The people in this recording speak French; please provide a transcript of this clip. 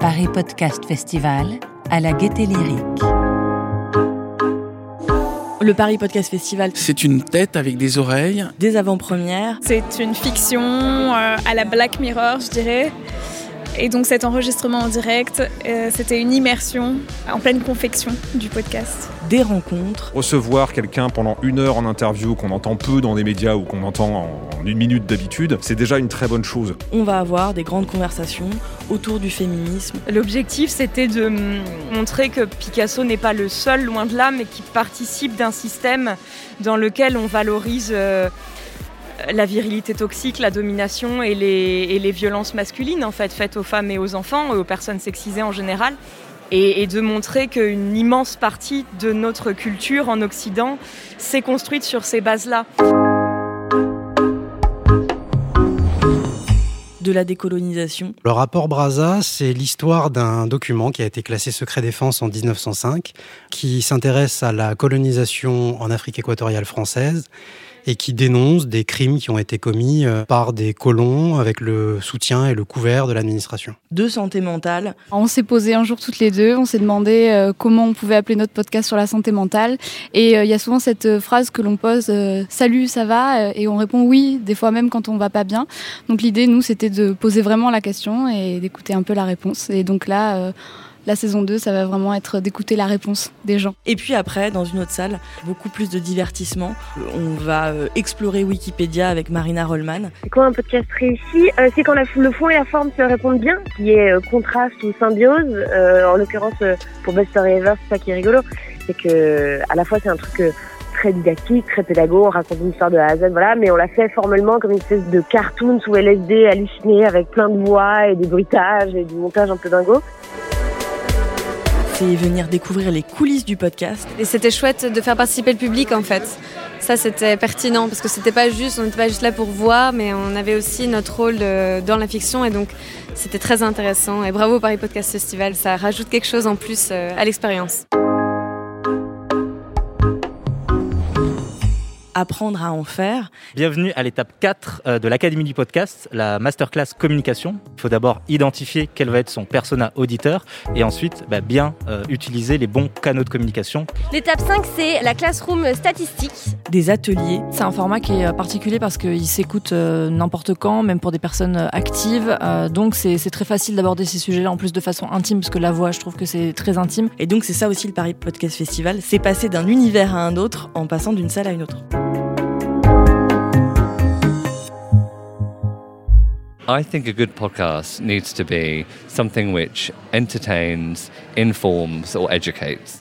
Paris Podcast Festival à la Gaieté Lyrique. Le Paris Podcast Festival, C'est une tête avec des oreilles. des avant-premières, C'est une fiction euh, à la Black Mirror, je dirais. Et donc cet enregistrement en direct, euh, c'était une immersion en pleine confection du podcast. des rencontres, Recevoir quelqu'un pendant une heure en interview qu'on entend peu dans des médias ou qu'on entend en une minute d'habitude, c'est déjà une très bonne chose. on va avoir des grandes conversations autour du féminisme. L'objectif, c'était de montrer que Picasso n'est pas le seul, loin de là, mais qui participe d'un système dans lequel on valorise euh, la virilité toxique, la domination et les, et les violences masculines, en fait, faites aux femmes et aux enfants, et aux personnes sexisées en général. Et, et de montrer qu'une immense partie de notre culture en Occident s'est construite sur ces bases-là. de la décolonisation. Le rapport Brazza, c'est l'histoire d'un document qui a été classé secret défense en 1905, qui s'intéresse à la colonisation en Afrique équatoriale française et qui dénonce des crimes qui ont été commis euh, par des colons avec le soutien et le couvert de l'administration. De santé mentale, On s'est posé un jour toutes les deux, on s'est demandé euh, comment on pouvait appeler notre podcast sur la santé mentale. Et euh, il y a souvent cette phrase que l'on pose Salut, ça va? Et on répond oui, des fois même quand on va pas bien. Donc l'idée, nous, c'était de poser vraiment la question et d'écouter un peu la réponse. Et donc là, euh, la saison 2, ça va vraiment être d'écouter la réponse des gens. Et puis après, dans une autre salle, beaucoup plus de divertissement. On va euh, explorer Wikipédia avec Marina Rollman. C'est quoi un podcast réussi Euh, C'est quand la- le fond et la forme se répondent bien, qui est euh, contraste ou symbiose. Euh, en l'occurrence, euh, pour Best Story Ever, c'est ça qui est rigolo. C'est que à la fois c'est un truc euh, très didactique, très pédago, on raconte une histoire de A à Z, voilà, mais on l'a fait formellement comme une espèce de cartoon sous LSD halluciné avec plein de voix et des bruitages et du montage un peu dingo. C'est venir découvrir les coulisses du podcast. Et c'était chouette de faire participer le public en fait. Ça c'était pertinent parce que c'était pas juste, on n'était pas juste là pour voir, mais on avait aussi notre rôle dans la fiction et donc c'était très intéressant. Et bravo Paris Podcast Festival, ça rajoute quelque chose en plus euh, à l'expérience. Apprendre à en faire. Bienvenue à l'étape 4 euh, de l'Académie du podcast, la masterclass communication. Il faut d'abord identifier quel va être son persona auditeur et ensuite bah, bien euh, utiliser les bons canaux de communication. L'étape 5, c'est la classroom statistique. Des ateliers. C'est un format qui est particulier parce qu'il s'écoute euh, n'importe quand, même pour des personnes actives. Euh, donc c'est c'est très facile d'aborder ces sujets-là en plus de façon intime, parce que la voix, je trouve que c'est très intime. Et donc c'est ça aussi le Paris Podcast Festival, c'est passer d'un univers à un autre en passant d'une salle à une autre. I think a good podcast needs to be something which entertains, informs, or educates.